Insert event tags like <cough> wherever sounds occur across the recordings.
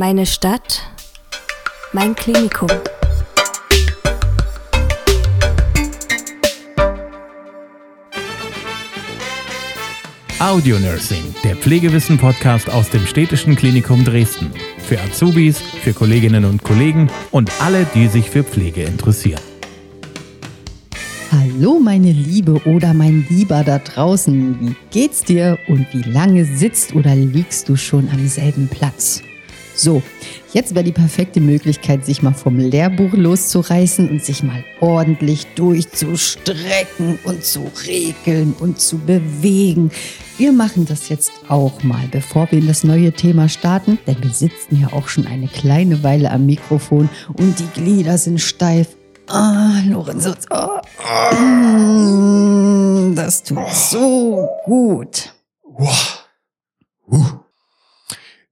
Meine Stadt, mein Klinikum. Audio Nursing, der Pflegewissen-Podcast aus dem Städtischen Klinikum Dresden. Für Azubis, für Kolleginnen und Kollegen und alle, die sich für Pflege interessieren. Hallo meine Liebe oder mein Lieber da draußen, wie geht's dir und wie lange sitzt oder liegst du schon am selben Platz? So, jetzt wäre die perfekte Möglichkeit, sich mal vom Lehrbuch loszureißen und sich mal ordentlich durchzustrecken und zu regeln und zu bewegen. Wir machen das jetzt auch mal, bevor wir in das neue Thema starten, denn wir sitzen ja auch schon eine kleine Weile am Mikrofon und die Glieder sind steif. Ah, Lorenzo, oh, oh, das tut so gut. Wow. Uh.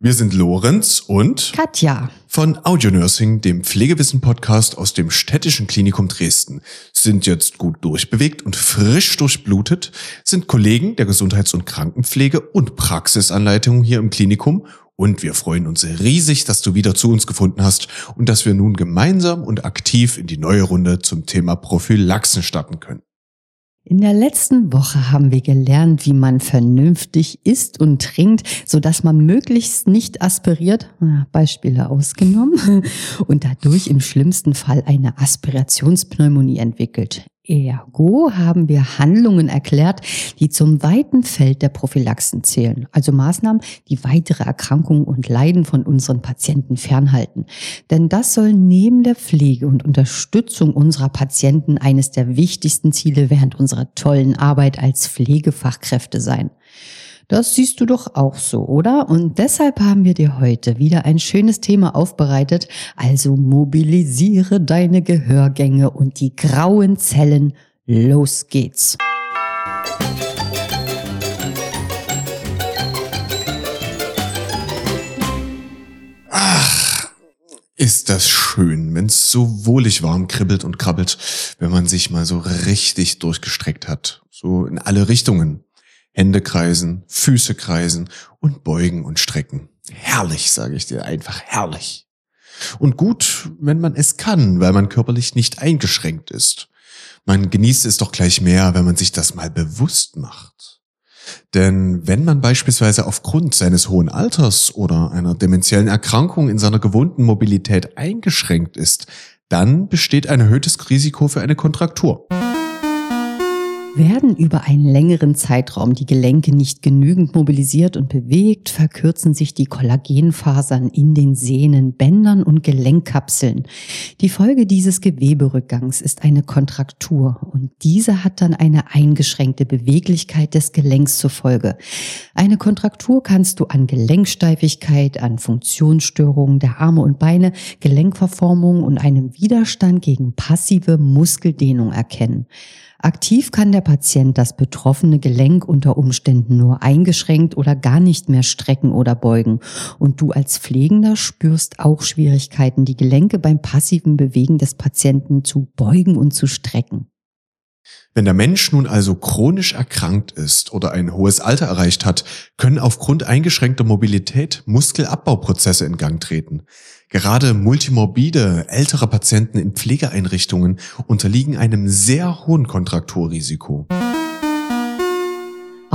Wir sind Lorenz und Katja. von Audio Nursing, dem Pflegewissen-Podcast aus dem Städtischen Klinikum Dresden, sind jetzt gut durchbewegt und frisch durchblutet, sind Kollegen der Gesundheits- und Krankenpflege und Praxisanleitung hier im Klinikum. Und wir freuen uns riesig, dass du wieder zu uns gefunden hast und dass wir nun gemeinsam und aktiv in die neue Runde zum Thema Prophylaxen starten können. In der letzten Woche haben wir gelernt, wie man vernünftig isst und trinkt, so dass man möglichst nicht aspiriert, Beispiele ausgenommen, <laughs> und dadurch im schlimmsten Fall eine Aspirationspneumonie entwickelt. Ergo haben wir Handlungen erklärt, die zum weiten Feld der Prophylaxen zählen, also Maßnahmen, die weitere Erkrankungen und Leiden von unseren Patienten fernhalten. Denn das soll neben der Pflege und Unterstützung unserer Patienten eines der wichtigsten Ziele während unserer tollen Arbeit als Pflegefachkräfte sein. Das siehst du doch auch so, oder? Und deshalb haben wir dir heute wieder ein schönes Thema aufbereitet. Also mobilisiere deine Gehörgänge und die grauen Zellen. Los geht's. Ach, ist das schön, wenn's so wohlig warm kribbelt und krabbelt, wenn man sich mal so richtig durchgestreckt hat. So in alle Richtungen. Hände kreisen, Füße kreisen und beugen und strecken. Herrlich, sage ich dir, einfach herrlich. Und gut, wenn man es kann, weil man körperlich nicht eingeschränkt ist. Man genießt es doch gleich mehr, wenn man sich das mal bewusst macht. Denn wenn man beispielsweise aufgrund seines hohen Alters oder einer dementiellen Erkrankung in seiner gewohnten Mobilität eingeschränkt ist, dann besteht ein erhöhtes Risiko für eine Kontraktur. Werden über einen längeren Zeitraum die Gelenke nicht genügend mobilisiert und bewegt, verkürzen sich die Kollagenfasern in den Sehnen, Bändern und Gelenkkapseln. Die Folge dieses Geweberückgangs ist eine Kontraktur und diese hat dann eine eingeschränkte Beweglichkeit des Gelenks zur Folge. Eine Kontraktur kannst du an Gelenksteifigkeit, an Funktionsstörungen der Arme und Beine, Gelenkverformung und einem Widerstand gegen passive Muskeldehnung erkennen. Aktiv kann der Patient das betroffene Gelenk unter Umständen nur eingeschränkt oder gar nicht mehr strecken oder beugen. Und du als Pflegender spürst auch Schwierigkeiten, die Gelenke beim passiven Bewegen des Patienten zu beugen und zu strecken. Wenn der Mensch nun also chronisch erkrankt ist oder ein hohes Alter erreicht hat, können aufgrund eingeschränkter Mobilität Muskelabbauprozesse in Gang treten. Gerade multimorbide, ältere Patienten in Pflegeeinrichtungen unterliegen einem sehr hohen Kontrakturrisiko.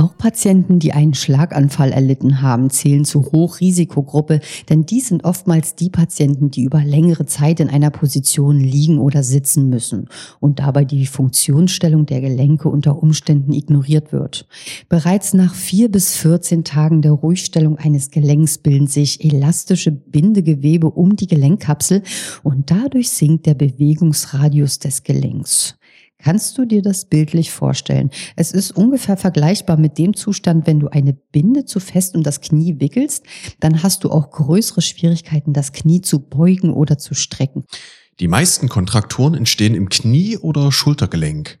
Auch Patienten, die einen Schlaganfall erlitten haben, zählen zur Hochrisikogruppe, denn die sind oftmals die Patienten, die über längere Zeit in einer Position liegen oder sitzen müssen und dabei die Funktionsstellung der Gelenke unter Umständen ignoriert wird. Bereits nach vier bis 14 Tagen der Ruhigstellung eines Gelenks bilden sich elastische Bindegewebe um die Gelenkkapsel und dadurch sinkt der Bewegungsradius des Gelenks. Kannst du dir das bildlich vorstellen? Es ist ungefähr vergleichbar mit dem Zustand, wenn du eine Binde zu fest um das Knie wickelst, dann hast du auch größere Schwierigkeiten, das Knie zu beugen oder zu strecken. Die meisten Kontrakturen entstehen im Knie- oder Schultergelenk.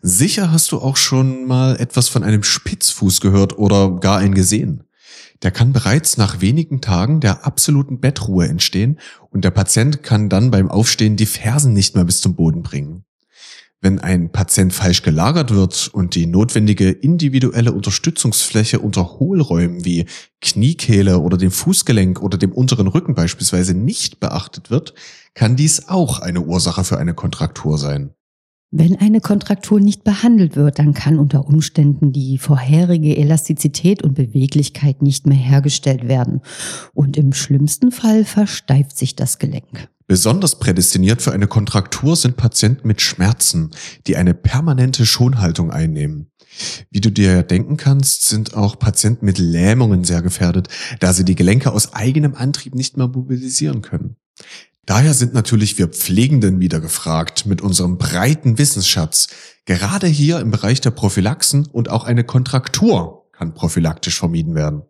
Sicher hast du auch schon mal etwas von einem Spitzfuß gehört oder gar einen gesehen. Der kann bereits nach wenigen Tagen der absoluten Bettruhe entstehen und der Patient kann dann beim Aufstehen die Fersen nicht mehr bis zum Boden bringen. Wenn ein Patient falsch gelagert wird und die notwendige individuelle Unterstützungsfläche unter Hohlräumen wie Kniekehle oder dem Fußgelenk oder dem unteren Rücken beispielsweise nicht beachtet wird, kann dies auch eine Ursache für eine Kontraktur sein. Wenn eine Kontraktur nicht behandelt wird, dann kann unter Umständen die vorherige Elastizität und Beweglichkeit nicht mehr hergestellt werden. Und im schlimmsten Fall versteift sich das Gelenk. Besonders prädestiniert für eine Kontraktur sind Patienten mit Schmerzen, die eine permanente Schonhaltung einnehmen. Wie du dir denken kannst, sind auch Patienten mit Lähmungen sehr gefährdet, da sie die Gelenke aus eigenem Antrieb nicht mehr mobilisieren können. Daher sind natürlich wir Pflegenden wieder gefragt mit unserem breiten Wissensschatz. Gerade hier im Bereich der Prophylaxen und auch eine Kontraktur kann prophylaktisch vermieden werden.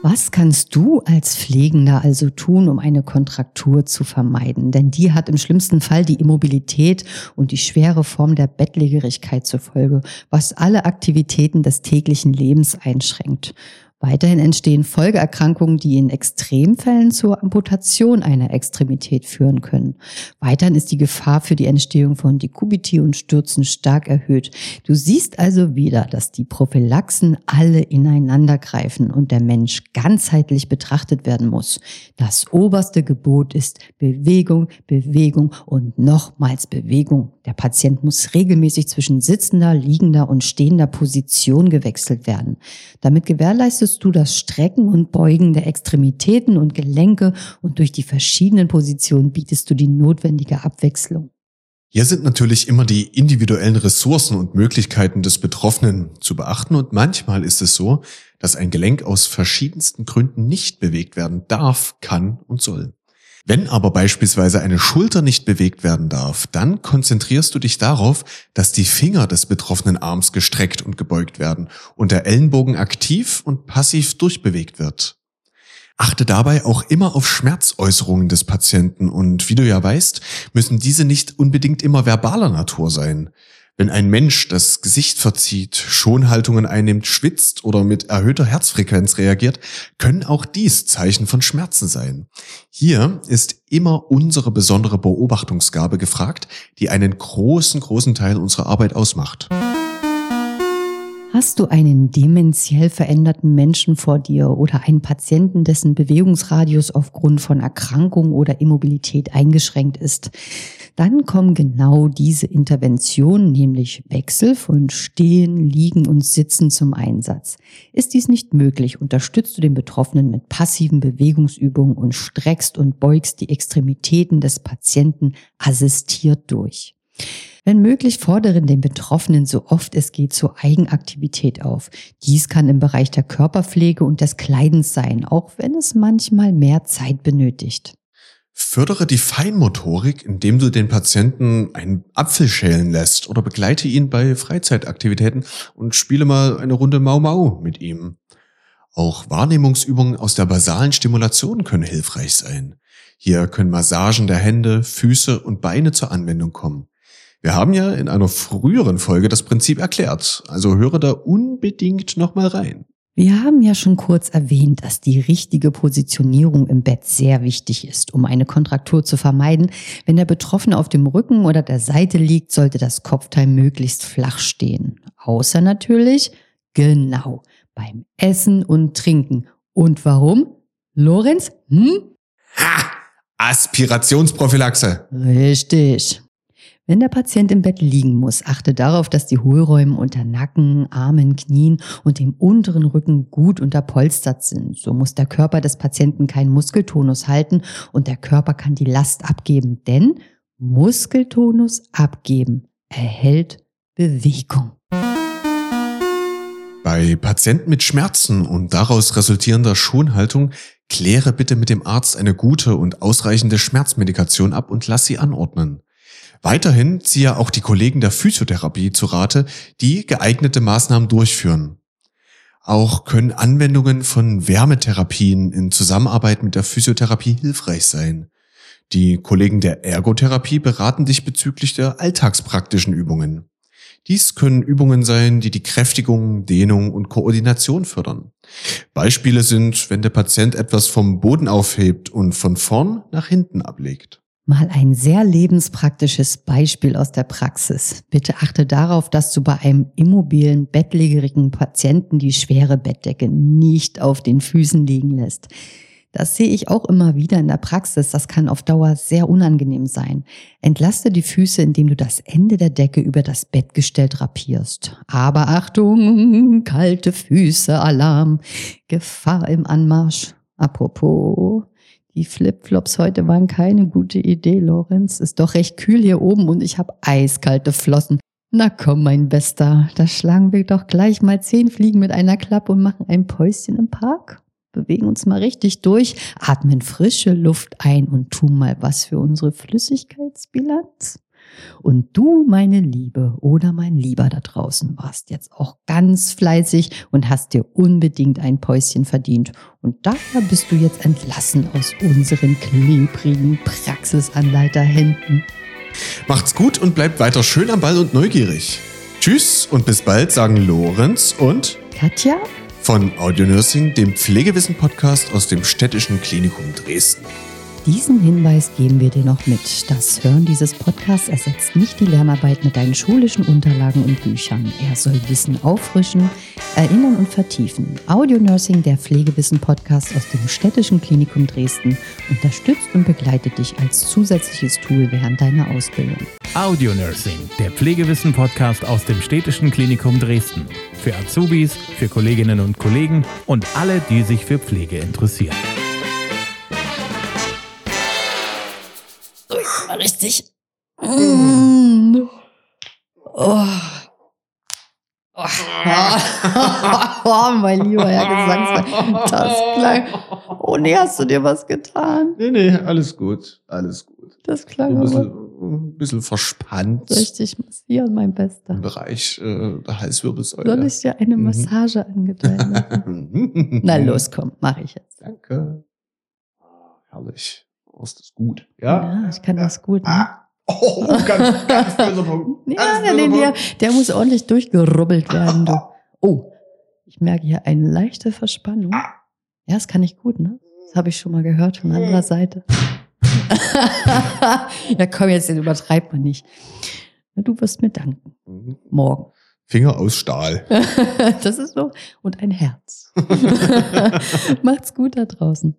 Was kannst du als Pflegender also tun, um eine Kontraktur zu vermeiden? Denn die hat im schlimmsten Fall die Immobilität und die schwere Form der Bettlägerigkeit zur Folge, was alle Aktivitäten des täglichen Lebens einschränkt. Weiterhin entstehen Folgeerkrankungen, die in Extremfällen zur Amputation einer Extremität führen können. Weiterhin ist die Gefahr für die Entstehung von Dekubiti und Stürzen stark erhöht. Du siehst also wieder, dass die Prophylaxen alle ineinander greifen und der Mensch ganzheitlich betrachtet werden muss. Das oberste Gebot ist Bewegung, Bewegung und nochmals Bewegung. Der Patient muss regelmäßig zwischen sitzender, liegender und stehender Position gewechselt werden. Damit gewährleistet beobachtest du das Strecken und Beugen der Extremitäten und Gelenke und durch die verschiedenen Positionen bietest du die notwendige Abwechslung. Hier sind natürlich immer die individuellen Ressourcen und Möglichkeiten des Betroffenen zu beachten und manchmal ist es so, dass ein Gelenk aus verschiedensten Gründen nicht bewegt werden darf, kann und soll. Wenn aber beispielsweise eine Schulter nicht bewegt werden darf, dann konzentrierst du dich darauf, dass die Finger des betroffenen Arms gestreckt und gebeugt werden und der Ellenbogen aktiv und passiv durchbewegt wird. Achte dabei auch immer auf Schmerzäußerungen des Patienten und wie du ja weißt, müssen diese nicht unbedingt immer verbaler Natur sein. Wenn ein Mensch das Gesicht verzieht, Schonhaltungen einnimmt, schwitzt oder mit erhöhter Herzfrequenz reagiert, können auch dies Zeichen von Schmerzen sein. Hier ist immer unsere besondere Beobachtungsgabe gefragt, die einen großen, großen Teil unserer Arbeit ausmacht. Hast du einen dementiell veränderten Menschen vor dir oder einen Patienten, dessen Bewegungsradius aufgrund von Erkrankung oder Immobilität eingeschränkt ist, dann kommen genau diese Interventionen, nämlich Wechsel von Stehen, Liegen und Sitzen zum Einsatz. Ist dies nicht möglich, unterstützt du den Betroffenen mit passiven Bewegungsübungen und streckst und beugst die Extremitäten des Patienten assistiert durch. Wenn möglich, fordere den Betroffenen so oft es geht zur Eigenaktivität auf. Dies kann im Bereich der Körperpflege und des Kleidens sein, auch wenn es manchmal mehr Zeit benötigt. Fördere die Feinmotorik, indem du den Patienten einen Apfel schälen lässt oder begleite ihn bei Freizeitaktivitäten und spiele mal eine Runde Mau Mau mit ihm. Auch Wahrnehmungsübungen aus der basalen Stimulation können hilfreich sein. Hier können Massagen der Hände, Füße und Beine zur Anwendung kommen. Wir haben ja in einer früheren Folge das Prinzip erklärt, also höre da unbedingt nochmal rein. Wir haben ja schon kurz erwähnt, dass die richtige Positionierung im Bett sehr wichtig ist, um eine Kontraktur zu vermeiden. Wenn der Betroffene auf dem Rücken oder der Seite liegt, sollte das Kopfteil möglichst flach stehen. Außer natürlich, genau, beim Essen und Trinken. Und warum? Lorenz? Hm? Ha! Aspirationsprophylaxe. Richtig. Wenn der Patient im Bett liegen muss, achte darauf, dass die Hohlräume unter Nacken, Armen, Knien und dem unteren Rücken gut unterpolstert sind. So muss der Körper des Patienten keinen Muskeltonus halten und der Körper kann die Last abgeben, denn Muskeltonus abgeben erhält Bewegung. Bei Patienten mit Schmerzen und daraus resultierender Schonhaltung kläre bitte mit dem Arzt eine gute und ausreichende Schmerzmedikation ab und lass sie anordnen. Weiterhin ziehe auch die Kollegen der Physiotherapie zu Rate, die geeignete Maßnahmen durchführen. Auch können Anwendungen von Wärmetherapien in Zusammenarbeit mit der Physiotherapie hilfreich sein. Die Kollegen der Ergotherapie beraten dich bezüglich der alltagspraktischen Übungen. Dies können Übungen sein, die die Kräftigung, Dehnung und Koordination fördern. Beispiele sind, wenn der Patient etwas vom Boden aufhebt und von vorn nach hinten ablegt. Mal ein sehr lebenspraktisches Beispiel aus der Praxis. Bitte achte darauf, dass du bei einem immobilen, bettlägerigen Patienten die schwere Bettdecke nicht auf den Füßen liegen lässt. Das sehe ich auch immer wieder in der Praxis. Das kann auf Dauer sehr unangenehm sein. Entlaste die Füße, indem du das Ende der Decke über das Bettgestell drapierst. Aber Achtung, <laughs> kalte Füße, Alarm, Gefahr im Anmarsch. Apropos, die Flipflops heute waren keine gute Idee, Lorenz. Ist doch recht kühl hier oben und ich habe eiskalte Flossen. Na komm, mein Bester, da schlagen wir doch gleich mal zehn Fliegen mit einer Klappe und machen ein Päuschen im Park. Bewegen uns mal richtig durch, atmen frische Luft ein und tun mal was für unsere Flüssigkeitsbilanz. Und du, meine Liebe oder mein Lieber da draußen, warst jetzt auch ganz fleißig und hast dir unbedingt ein Päuschen verdient. Und daher bist du jetzt entlassen aus unseren klebrigen Praxisanleiterhänden. Macht's gut und bleibt weiter schön am Ball und neugierig. Tschüss und bis bald, sagen Lorenz und Katja? von Audio Nursing, dem Pflegewissen-Podcast aus dem Städtischen Klinikum Dresden. Diesen Hinweis geben wir dir noch mit. Das Hören dieses Podcasts ersetzt nicht die Lernarbeit mit deinen schulischen Unterlagen und Büchern. Er soll Wissen auffrischen, erinnern und vertiefen. Audio Nursing, der Pflegewissen-Podcast aus dem Städtischen Klinikum Dresden, unterstützt und begleitet dich als zusätzliches Tool während deiner Ausbildung. Audio Nursing, der Pflegewissen-Podcast aus dem Städtischen Klinikum Dresden. Für Azubis, für Kolleginnen und Kollegen und alle, die sich für Pflege interessieren. Richtig. Mm. Oh. Oh. <laughs> oh, mein lieber Herr Gesangsmann, das klang. Oh nee, hast du dir was getan? Nee, nee, alles gut, alles gut. Das klang Ein bisschen, ein bisschen verspannt richtig massieren, mein Bester. im Bereich äh, der Halswirbelsäule. Soll ich dir eine Mhm. Massage angedeihen lassen? <laughs> Na los, komm, mache ich jetzt. Danke. Ah, herrlich. Ist das gut. Ja? Ja, ich kann das gut. Ne? Ah. Oh, ganz, ganz böser <laughs> Punkt. Ja, der, der, der muss ordentlich durchgerubbelt werden, du. Oh, ich merke hier eine leichte Verspannung. Ja, das kann ich gut, ne? Das habe ich schon mal gehört von anderer Seite. <laughs> ja, komm, jetzt den übertreibt man nicht. Du wirst mir danken. Mhm. Morgen. Finger aus Stahl. <laughs> das ist so. Und ein Herz. Macht's gut da draußen.